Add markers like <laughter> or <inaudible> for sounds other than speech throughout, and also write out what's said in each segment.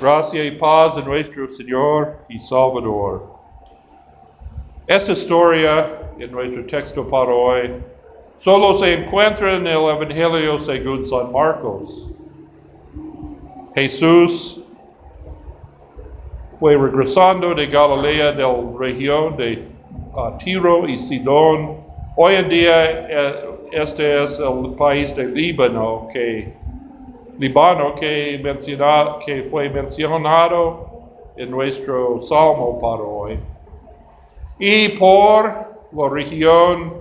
Gracia y paz de nuestro Señor y Salvador. Esta historia en nuestro texto para hoy solo se encuentra en el Evangelio según San Marcos. Jesús fue regresando de Galilea del región de uh, Tiro y Sidón. Hoy en día eh, este es el país de Líbano que Líbano que, menciona, que fue mencionado en nuestro salmo para hoy. Y por la región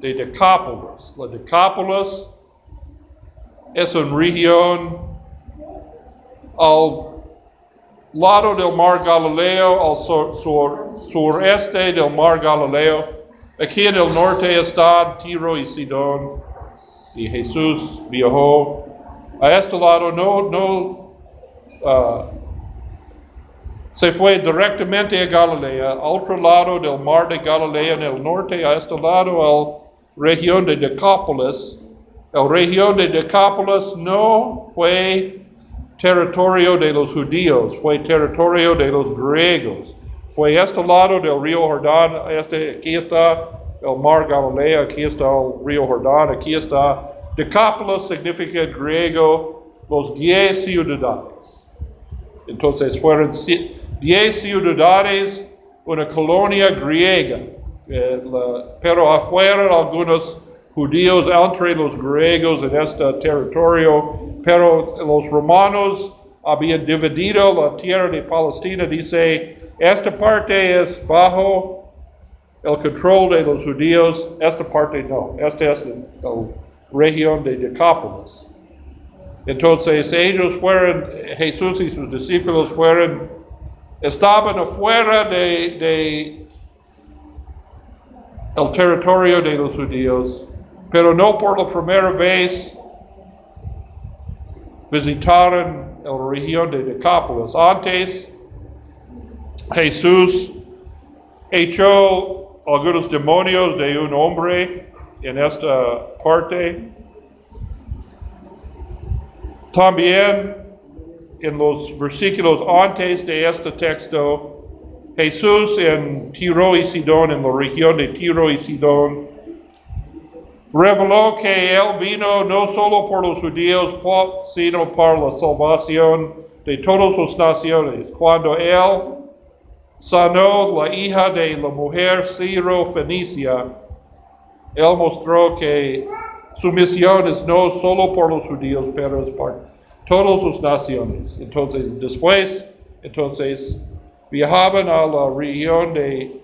de Decápolis. La Decápolis es una región al lado del mar Galileo, al sur, sur, sureste del mar Galileo. Aquí en el norte están Tiro y Sidón. Y Jesús viajó a este lado, no, no uh, se fue directamente a Galilea, al otro lado del mar de Galilea en el norte, a este lado, a la región de Decápolis. La región de Decápolis no fue territorio de los judíos, fue territorio de los griegos. Fue este lado del río Jordán, este, aquí está el mar Galilea, aquí está el río Jordán, aquí está Decápolis significa en griego los diez ciudades. Entonces fueron diez ciudades, una colonia griega, eh, la, pero afuera algunos judíos entre los griegos en este territorio, pero los romanos habían dividido la tierra de Palestina, dice, esta parte es bajo el control de los judíos, esta parte no, este es el, región de Decápolis. Entonces ellos fueron, Jesús y sus discípulos fueron, estaban afuera de, de el territorio de los judíos, pero no por la primera vez visitaron la región de Decápolis. Antes, Jesús echó algunos demonios de un hombre en esta parte. También en los versículos antes de este texto, Jesús en Tiro y Sidón, en la región de Tiro y Sidón, reveló que Él vino no solo por los judíos, sino para la salvación de todas las naciones. Cuando Él sanó la hija de la mujer Ciro Fenicia, él mostró que su misión es no solo por los judíos, pero es para todas las naciones. Entonces, después, entonces, viajaban a la región de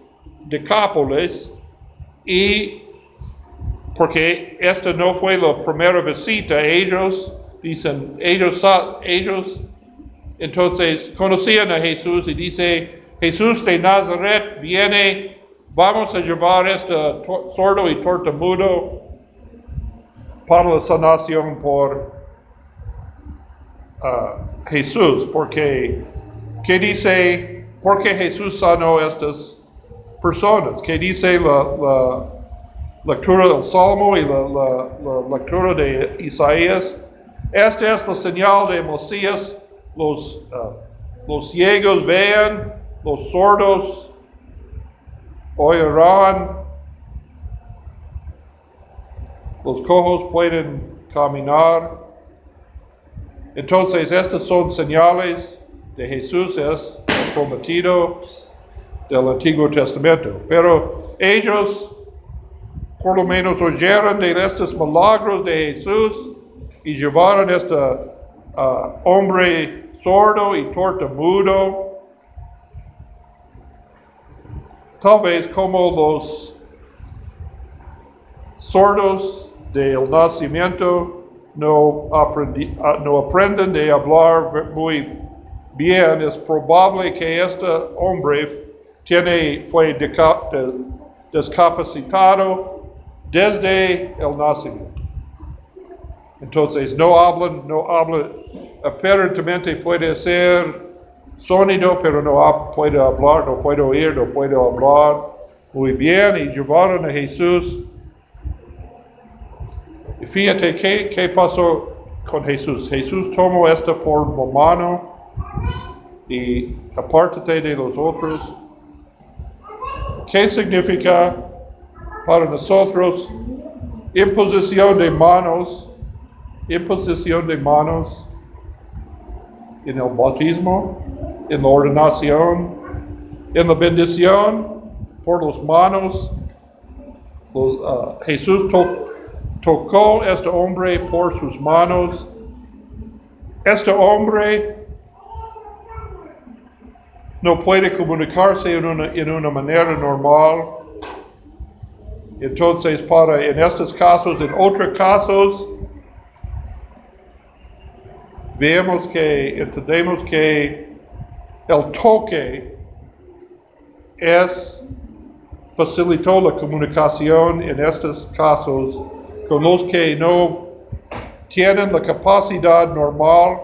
Decápolis y porque esta no fue la primera visita, ellos dicen, ellos, ellos entonces conocían a Jesús y dice, Jesús de Nazaret viene Vamos a llevar este sordo y tortamudo para la sanación por uh, Jesús, porque ¿qué dice? ¿Por qué Jesús sanó a estas personas? ¿Qué dice la, lectura del Salmo y la, lectura de Isaías? Esta es la señal de Mesías. Los, uh, los ciegos vean, los sordos oirán, los cojos pueden caminar. Entonces, estas son señales de Jesús, es prometido del Antiguo Testamento. Pero ellos, por lo menos, oyeron de estos milagros de Jesús y llevaron a este uh, hombre sordo y tortamudo tal vez como los sordos del nacimiento no, aprendi, ah, no aprenden de hablar muy bien, es probable que este hombre tiene, fue discapacitado desde el nacimiento. Entonces no hablan, no hablan, aparentemente puede ser sonido, pero no puede hablar, no puede oír, no puede hablar muy bien. Y llevaron a Jesús. Y fíjate qué, qué pasó con Jesús. Jesús tomó esto por mano y apártate de los otros. ¿Qué significa para nosotros imposición de manos? Imposición de manos en el bautismo, en la ordenación, en la bendición por los manos. Uh, Jesús to- tocó a este hombre por sus manos. Este hombre no puede comunicarse en una, en una manera normal. Entonces, para en estos casos, en otros casos, vemos que, entendemos que el toque es, facilitó la comunicación en estos casos con los que no tienen la capacidad normal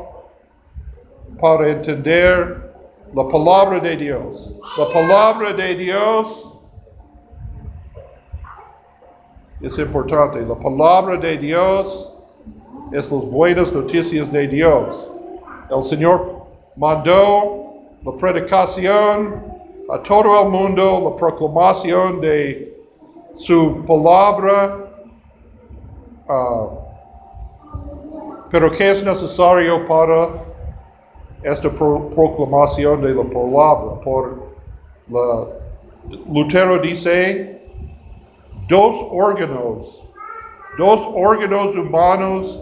para entender la palabra de Dios. La palabra de Dios es importante. La palabra de Dios es las buenas noticias de Dios. El Señor mandó la predicación a todo el mundo, la proclamación de su palabra. ah, pero ¿qué es necesario para esta pro- proclamación de la palabra? Por la, Lutero dice, dos órganos, dos órganos humanos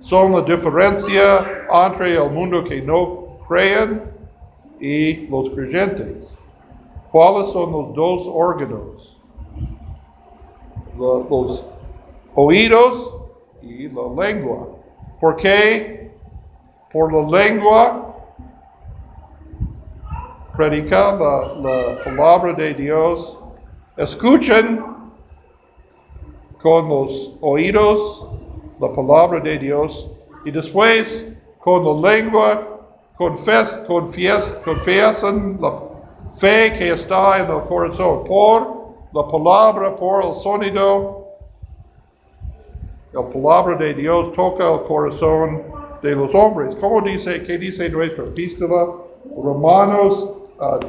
son la diferencia entre el mundo que no creen y los creyentes. ¿Cuáles son los dos órganos? Los oídos y la lengua. ¿Por qué? Por la lengua predica la palabra de Dios. Escuchen con los oídos la palabra de Dios y después con la lengua confes, confies, confiesan la fe que está en el corazón por la palabra, por el sonido. La palabra de Dios toca el corazón de los hombres. ¿Cómo dice, qué dice nuestra epístola? Romanos ah,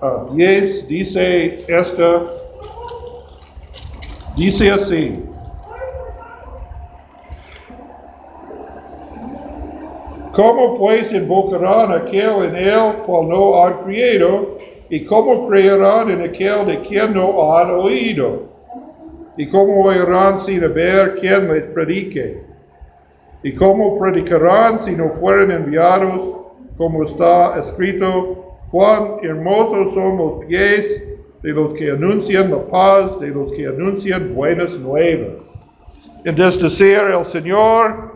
ah, 10 dice esta, dice así. ¿Cómo pues invocarán aquel en él cual no han creído? ¿Y cómo creerán en aquel de quien no han oído? ¿Y cómo oirán sin haber quien les predique? ¿Y cómo predicarán si no fueren enviados? Como está escrito, cuán hermosos son los pies de los que anuncian la paz, de los que anuncian buenas nuevas. Es decir, el Señor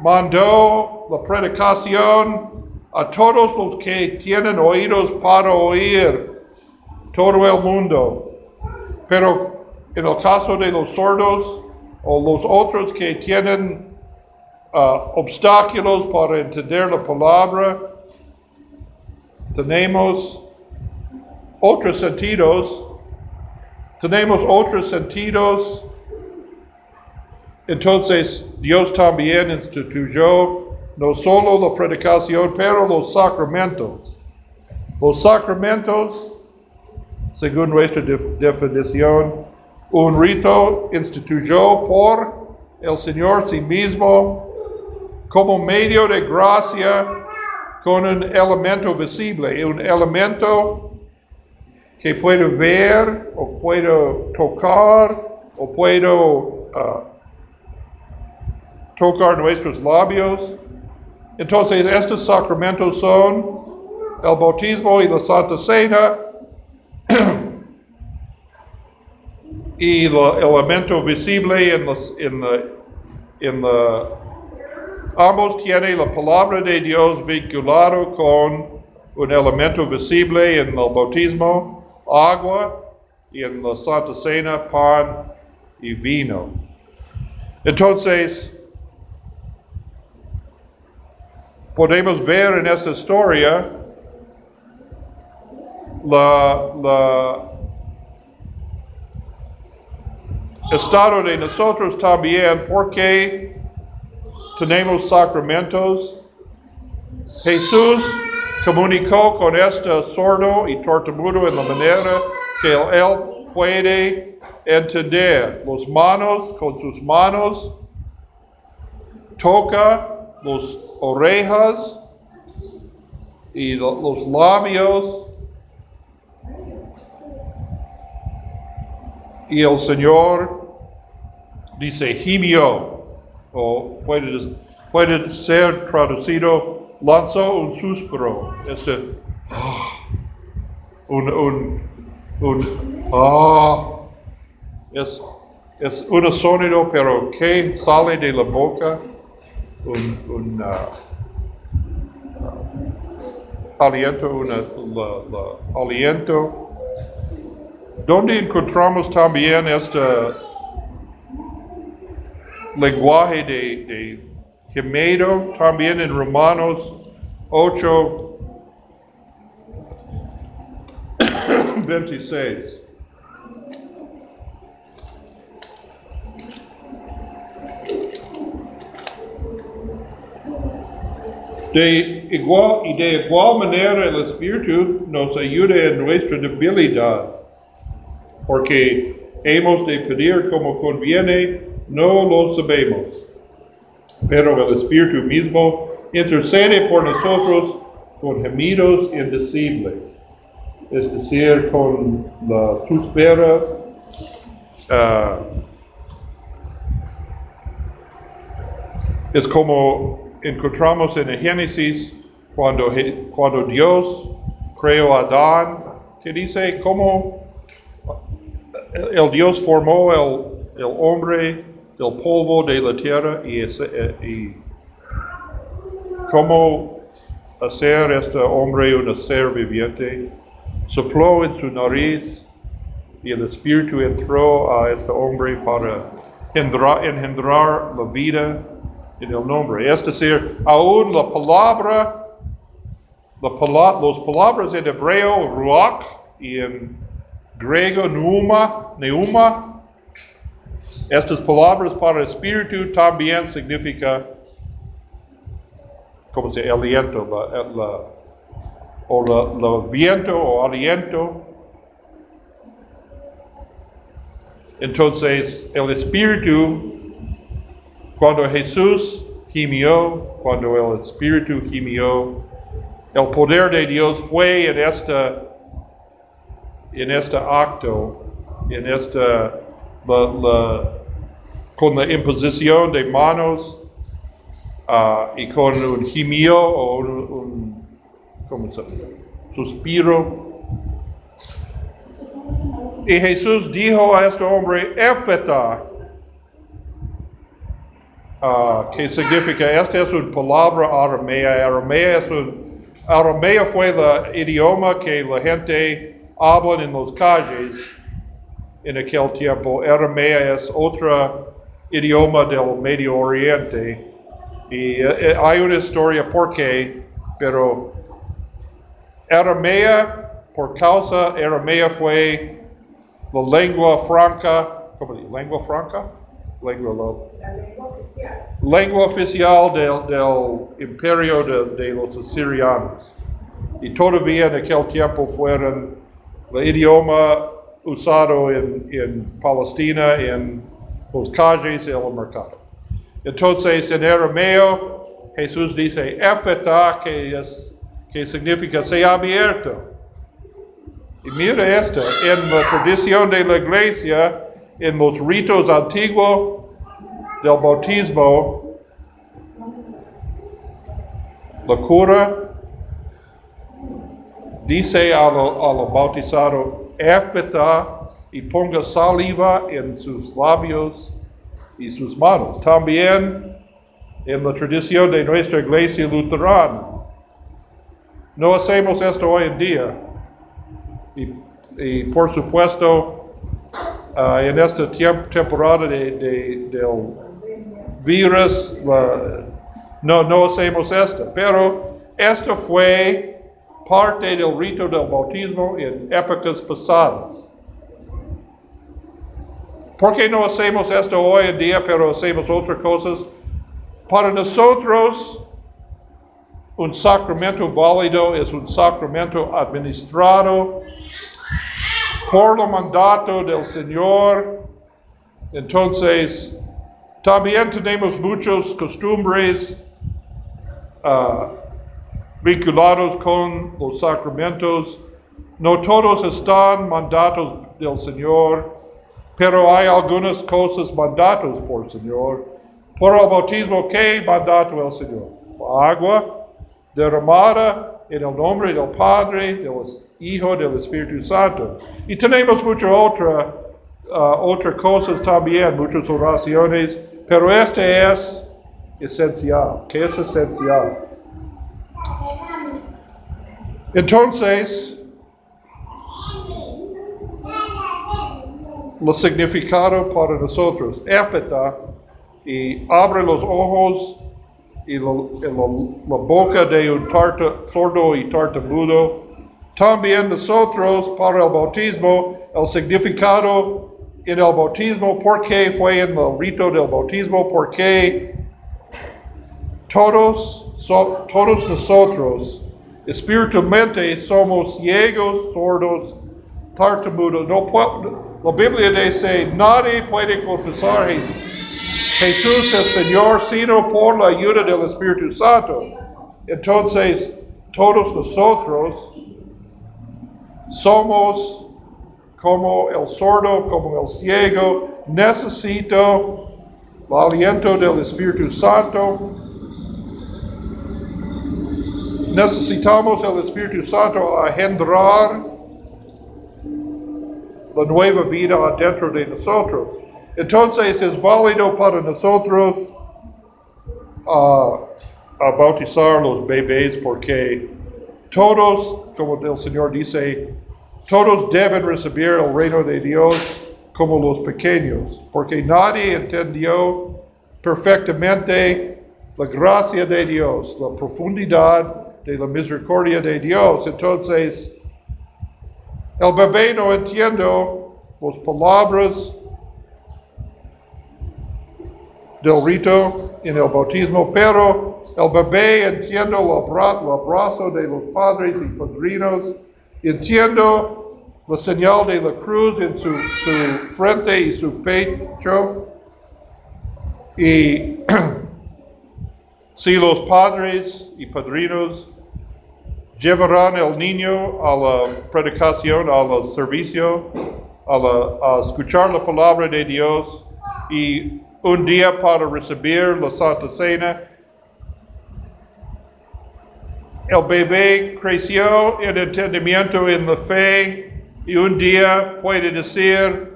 mandó la predicación a todos los que tienen oídos para oír, todo el mundo. Pero en el caso de los sordos o los otros que tienen ah, obstáculos para entender la palabra, tenemos otros sentidos, tenemos otros sentidos entonces Dios también instituyó no solo la predicación, pero los sacramentos. Los sacramentos, según nuestra def- definición, un rito instituyó por el Señor sí mismo como medio de gracia con un elemento visible, un elemento que puedo ver o puedo tocar o puedo ah, tocar nuestros labios. Entonces, estos sacramentos son el bautismo y la Santa Cena <clears throat> y el elemento visible en, los- en la, en la- ambos tienen la palabra de Dios vinculado con un elemento visible en el bautismo, agua, y en la Santa Cena, pan y vino. Entonces, podemos ver en esta historia la, la estado de nosotros también porque tenemos sacramentos. Jesús comunicó con este sordo y tortamudo en la manera que él puede entender. Los manos con sus manos toca las orejas y lo- los labios. Y el Señor dice gimió, o puede, puede ser traducido, lanzó un suspiro. Este, ah, un, un, un, ah, es, es un sonido, pero que sale de la boca, un, un ah, aliento, una, la- aliento. Donde encontramos también este lenguaje de, de gemido, también en Romanos 8, 26. <coughs> De igual, y de igual manera el Espíritu nos ayuda en nuestra debilidad, porque hemos de pedir como conviene, no lo sabemos. Pero el Espíritu mismo intercede por nosotros con gemidos indecibles, es decir, con la suspera ah, Es como encontramos en el Génesis cuando, cuando Dios creó a Adán, que dice cómo el, el Dios formó el, el hombre del polvo de la tierra y, ese- eh, y cómo hacer este hombre un ser viviente. Sopló en su nariz y el Espíritu entró a este hombre para engendrar, engendrar la vida en el nombre. Es decir, aún la palabra, la pala- las palabras en hebreo, ruach, y en griego, neuma, neuma, estas palabras para espíritu también significa, ¿cómo se? Aliento, la, la- o la viento o aliento. Entonces, el Espíritu, cuando Jesús gimió, cuando el Espíritu gimió, el poder de Dios fue en este, en este acto, en esta, la- la- con la imposición de manos ah, y con un gimió o un, un ¿cómo se suspiro. Y Jesús dijo a este hombre, Éfeta, ah, que significa, esta es una palabra aramea, aramea es un, aramea fue el idioma que la gente habla en las calles en aquel tiempo, aramea es otro idioma del Medio Oriente, y eh, eh, hay una historia por qué, pero aramea, por causa, aramea fue la lengua franca, ¿cómo dice? ¿Lengua franca? Lengua, lengua oficial. del, del imperio de, de los asirianos. Y todavía en aquel tiempo fueron el idioma usado en, en Palestina, en las calles y el mercado. Entonces en arameo Jesús dice, Éfeta, que, es, que significa sea abierto. Y mira esto, en la tradición de la iglesia, en los ritos antiguos del bautismo, la cura dice al, al bautizado, éfeta y ponga saliva en sus labios y sus manos. También en la tradición de nuestra iglesia luterana. No hacemos esto hoy en día. Y, y por supuesto, ah, en esta tiemp- temporada de, de- del virus, la- no, no hacemos esto. Pero esto fue parte del rito del bautismo en épocas pasadas. ¿Por qué no hacemos esto hoy en día, pero hacemos otras cosas? Para nosotros, un sacramento válido es un sacramento administrado por lo mandato del Señor. Entonces, también tenemos muchas costumbres ah, vinculados con los sacramentos. No todos están mandatos del Señor, pero hay algunas cosas mandatos por el Señor. Por el bautismo, ¿qué mandato del Señor? Agua derramada en el nombre del Padre, del Hijo, del Espíritu Santo. Y tenemos muchas otras ah, otras cosas también, muchas oraciones, pero este es esencial. ¿Qué es esencial? Entonces, lo significado para nosotros, épita, y abre los ojos y la boca de un tarta- sordo y tartamudo. También nosotros para el bautismo, el significado en el bautismo, por qué fue en el rito del bautismo, porque todos, so- todos nosotros espiritualmente somos ciegos, sordos, tartamudos. No, la Biblia dice, nadie puede confesar Jesús el Señor sino por la ayuda del Espíritu Santo. Entonces, todos nosotros somos como el sordo, como el ciego, necesito el del Espíritu Santo. Necesitamos el Espíritu Santo a engendrar la nueva vida adentro de nosotros. Entonces es válido para nosotros ah, a bautizar los bebés porque todos, como el Señor dice, todos deben recibir el reino de Dios como los pequeños, porque nadie entendió perfectamente la gracia de Dios, la profundidad de la misericordia de Dios. Entonces, el bebé no entiende las palabras del rito en el bautismo, pero el bebé entiende el, abra- el abrazo de los padres y padrinos, entiendo la señal de la cruz en su, su frente y su pecho, y <clears throat> si los padres y padrinos llevarán el niño a la predicación, al servicio, a, la- a escuchar la palabra de Dios y un día para recibir la Santa Cena. El bebé creció en entendimiento en la fe y un día puede decir,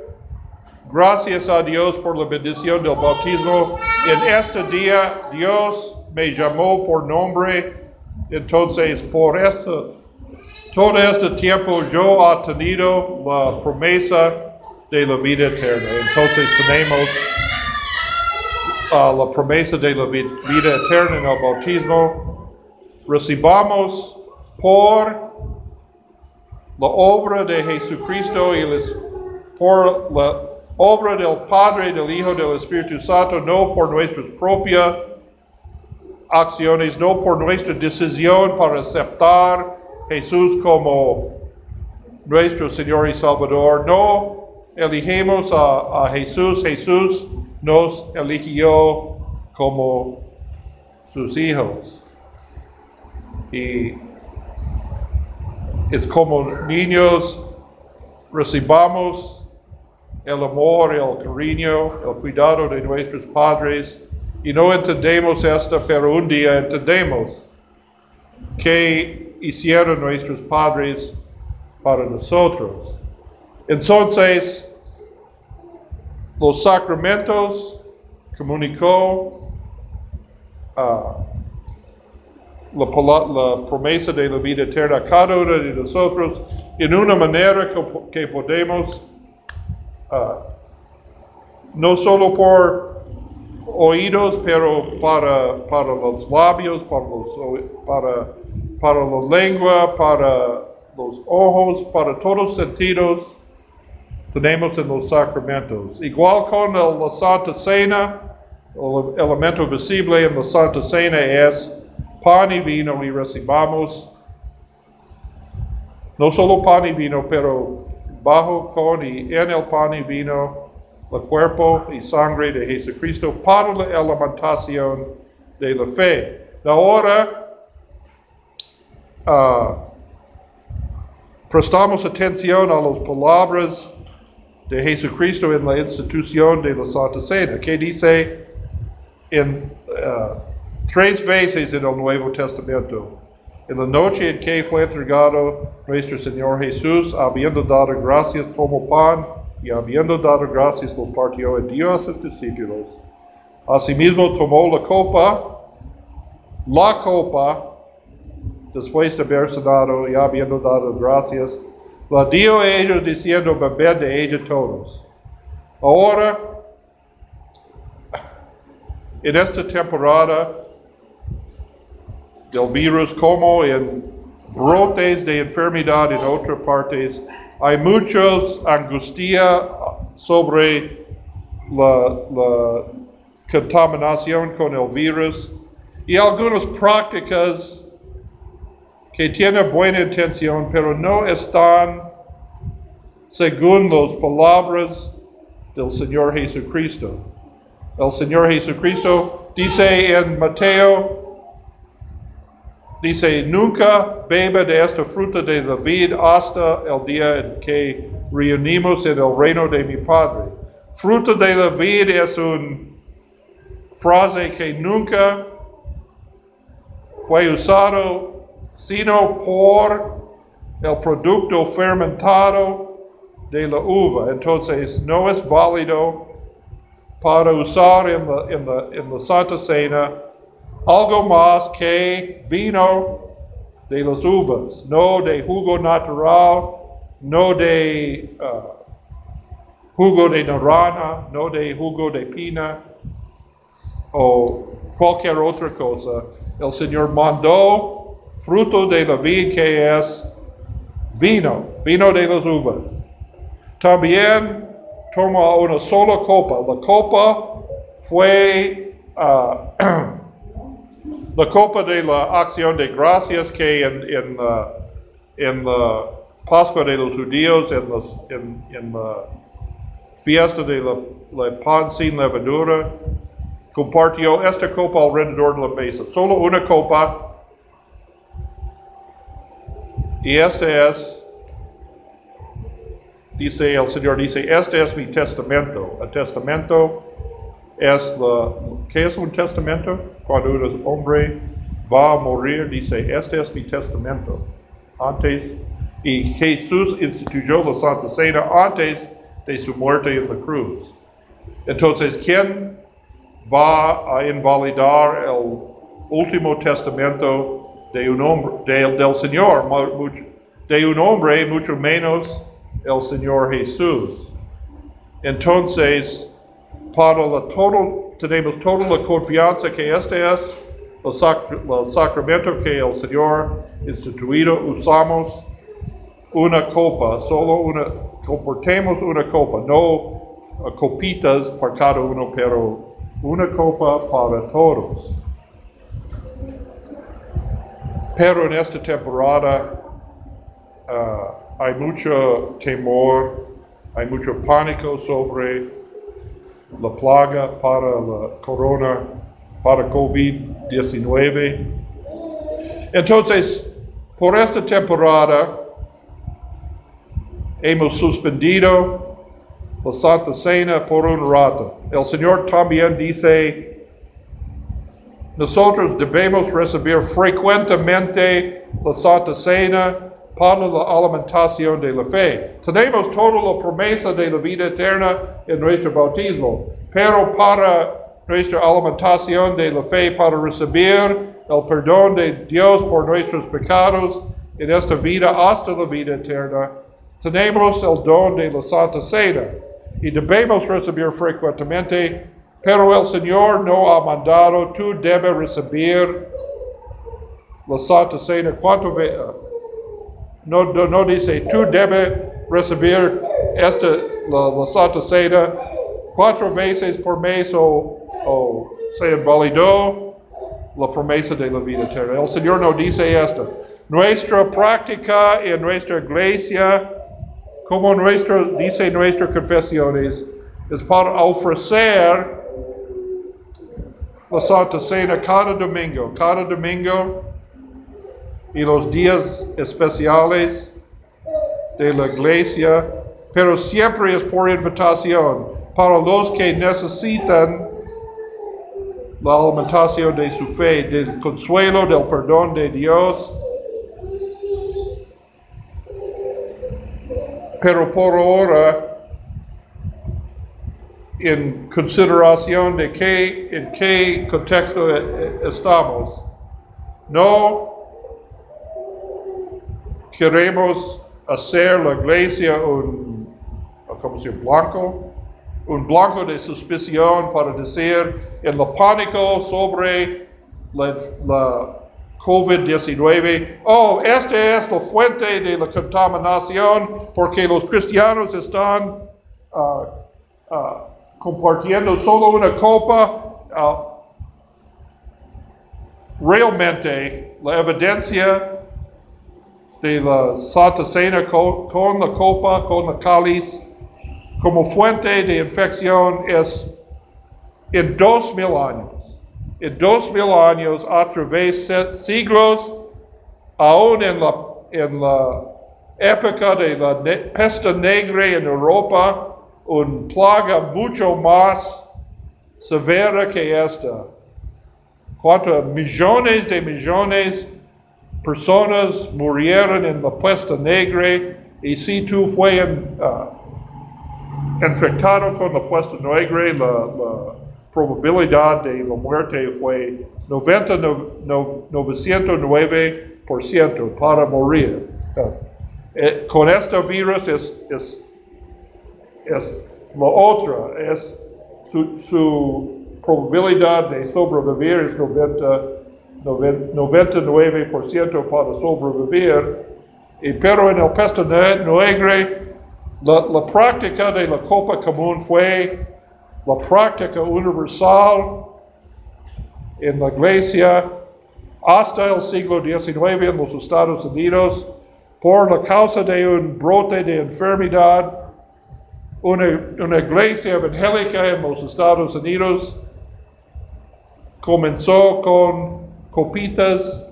gracias a Dios por la bendición del bautismo. En este día Dios me llamó por nombre, entonces por este, todo este tiempo yo he tenido la promesa de la vida eterna. Entonces tenemos ah, la promesa de la vi- vida eterna en el bautismo. Recibamos por la obra de Jesucristo y les- por la obra del Padre, del Hijo, del Espíritu Santo, no por nuestras propias acciones, no por nuestra decisión para aceptar Jesús como nuestro Señor y Salvador. No elegimos a, a Jesús, Jesús nos eligió como sus hijos. Y es como niños recibamos el amor, el cariño, el cuidado de nuestros padres. Y no entendemos esto, pero un día entendemos qué hicieron nuestros padres para nosotros. Entonces, los sacramentos comunicó ah, la, la promesa de la vida eterna a cada uno de nosotros en una manera que, que podemos, ah, no solo por oídos, pero para, para los labios, para, los, para, para la lengua, para los ojos, para todos sentidos, tenemos en los sacramentos. Igual con la Santa Cena, el elemento visible en la Santa Cena es pan y vino y recibamos no solo pan y vino, pero bajo con y en el pan y vino el cuerpo y sangre de Jesucristo para la alimentación de la fe. Ahora, uh, prestamos atención a las palabras de Jesucristo en la institución de la Santa Cena, que dice en uh, tres veces en el Nuevo Testamento. En la noche en que fue entregado nuestro Señor Jesús, habiendo dado gracias, tomó pan y habiendo dado gracias, lo partió y dio a sus discípulos. Asimismo tomó la copa, la copa, después de haber cenado y habiendo dado gracias, la dio a ellos diciendo, bebed de ella todos. Ahora, en esta temporada del virus, como en brotes de enfermedad en otras partes, hay muchos angustia sobre la, la contaminación con el virus y algunas prácticas que tienen buena intención, pero no están según las palabras del Señor Jesucristo. El Señor Jesucristo dice en Mateo, dice, nunca beba de esta fruta de la vid hasta el día en que reunimos en el reino de mi Padre. Fruta de la vid es una frase que nunca fue usado sino por el producto fermentado de la uva. Entonces no es válido para usar en la, Santa Cena algo más que vino de las uvas, no de jugo natural, no de uh, jugo de naranja, no de jugo de pina o cualquier otra cosa. El Señor mandó fruto de la vid que es vino, vino de las uvas. También toma una sola copa. La copa fue uh, <clears throat> la copa de la acción de gracias que en, en, uh, en la Pascua de los judíos, en, los, en, en la fiesta de la, la, pan sin levadura, compartió esta copa alrededor de la mesa. Solo una copa. Y este es, dice el Señor, dice, este es mi testamento. El testamento es la, ¿qué es un testamento? Cuando un hombre va a morir, dice, este es mi testamento. Antes, y Jesús instituyó la Santa Cena antes de su muerte en la cruz. Entonces, ¿quién va a invalidar el último testamento de un hombre, de, del Señor, de un hombre, mucho menos el Señor Jesús? Entonces, para la todo, tenemos toda la confianza que este es el, sac, el sacramento que el Señor instituido, usamos una copa, solo una, comportemos una copa, no copitas para cada uno, pero una copa para todos. Pero en esta temporada uh, hay mucho temor, hay mucho pánico sobre la plaga para la corona, para COVID-19. Entonces, por esta temporada hemos suspendido la Santa Cena por un rato. El Señor también dice, nosotros debemos recibir frecuentemente la Santa Cena para la alimentación de la fe. Tenemos toda la promesa de la vida eterna en nuestro bautismo, pero para nuestra alimentación de la fe, para recibir el perdón de Dios por nuestros pecados en esta vida hasta la vida eterna, tenemos el don de la Santa Cena y debemos recibir frecuentemente, pero el Señor no ha mandado, tú debes recibir la Santa Cena. ¿Cuánto veces? No, no, no, dice, tú debes recibir esta, la, la, Santa Cena cuatro veces por mes o, o se invalidó la promesa de la vida eterna. El Señor nos dice esto. Nuestra práctica en nuestra iglesia, como nuestro, dice nuestras confesiones, es para ofrecer la Santa Cena cada domingo, cada domingo y los días especiales de la iglesia, pero siempre es por invitación para los que necesitan la alimentación de su fe, del consuelo, del perdón de Dios. Pero por ahora, en consideración de qué, en qué contexto estamos, no queremos hacer la iglesia un, ¿cómo se? Blanco, un blanco de suspición para decir en el pánico sobre la, la COVID-19, oh, esta es la fuente de la contaminación porque los cristianos están ah, ah, compartiendo solo una copa. ah, realmente, la evidencia de la Santa Cena co- con, la copa, con la cáliz, como fuente de infección es en dos mil años. En dos mil años, a través de siglos, aún en la, en la época de la peste negra en Europa, una plaga mucho más severa que esta. Cuántos millones de millones personas murieron en la peste negra y si tú fue en, ah, infectado con la peste negra, la, probabilidad de la muerte fue 99.909% para morir. Ah, eh, con este virus es, es, la otra, es su, su probabilidad de sobrevivir es 90, noven- 99% para sobrevivir. Y, pero en el peste ne- negra, la, la práctica de la copa común fue la práctica universal en la iglesia hasta el siglo XIX en los Estados Unidos por la causa de un brote de enfermedad. Una, una iglesia evangélica en los Estados Unidos comenzó con copitas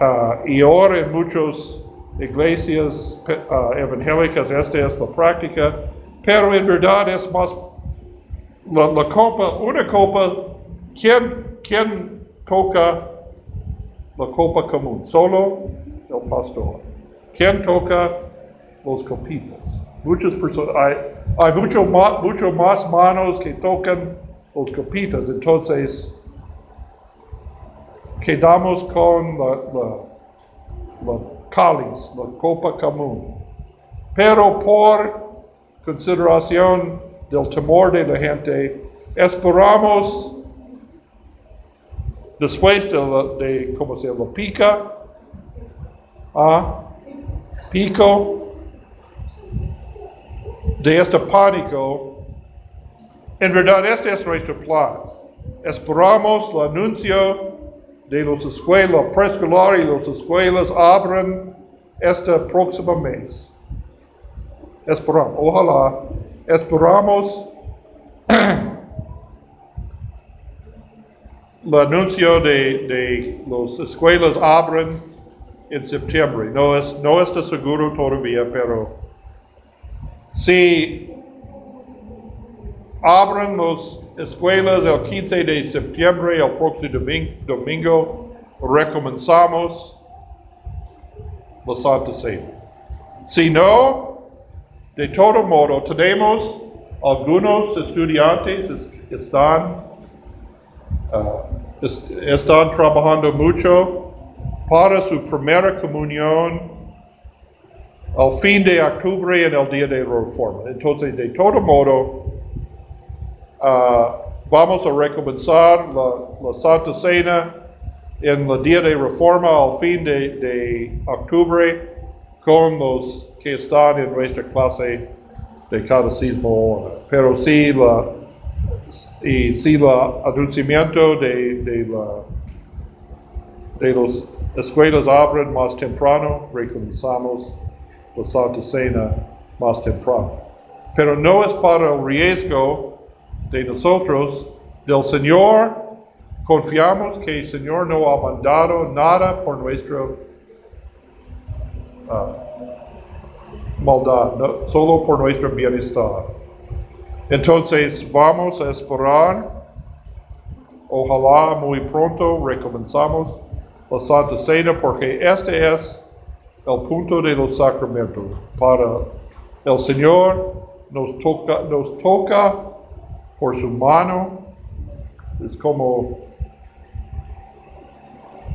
ah, y ahora en muchas iglesias ah, evangélicas esta es la práctica, pero en verdad es más la, copa, una copa, ¿quién, quién toca la copa común? Solo el pastor. ¿Quién toca los copitas? Muchas personas, hay, hay mucho, mucho más manos que tocan los copitas, entonces quedamos con la, la, la cáliz, la copa común. Pero por consideración del temor de la gente, esperamos después de, la, de ¿cómo? Pica, ah, pico de este pánico. En verdad, este es nuestro plan. Esperamos el anuncio de las escuelas preescolar y las escuelas abren este próximo mes. Esperamos, ojalá, esperamos el anuncio de, de las escuelas abren en septiembre. No, es, no está seguro todavía, pero si abren las escuelas el 15 de septiembre, el próximo domin- domingo, recomenzamos la Santa Cena. Si no, de todo modo, tenemos algunos estudiantes es- están, es- están trabajando mucho para su primera comunión al fin de octubre en el día de reforma. Entonces, de todo modo, ah, vamos a recomenzar la, la Santa Cena en el día de reforma al fin de, octubre con los que están en nuestra clase de catecismo. Pero sí, la, Y la anunciamiento de, de, de las escuelas abren más temprano, recomenzamos la Santa Cena más temprano. Pero no es para el riesgo de nosotros, del Señor, confiamos que el Señor no ha mandado nada por nuestro ah, maldad, solo por nuestro bienestar. Entonces vamos a esperar. Ojalá muy pronto recomenzamos la Santa Cena porque este es el punto de los sacramentos. Para el Señor nos toca, nos toca por su mano. Es como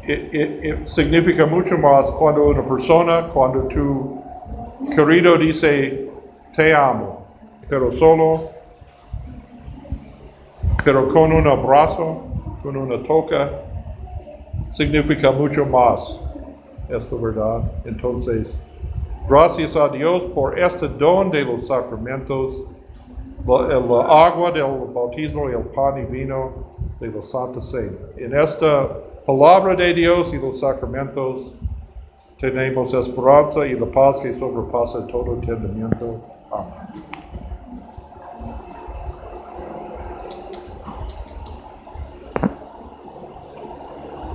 it- it- significa mucho más cuando una persona, cuando tu querido dice te amo, pero solo, pero con un abrazo, con una toca, significa mucho más. Es la verdad. Entonces, gracias a Dios por este don de los sacramentos, la, la agua del bautismo y el pan y vino de la Santa Cena. En esta palabra de Dios y los sacramentos tenemos esperanza y la paz que sobrepasa todo entendimiento.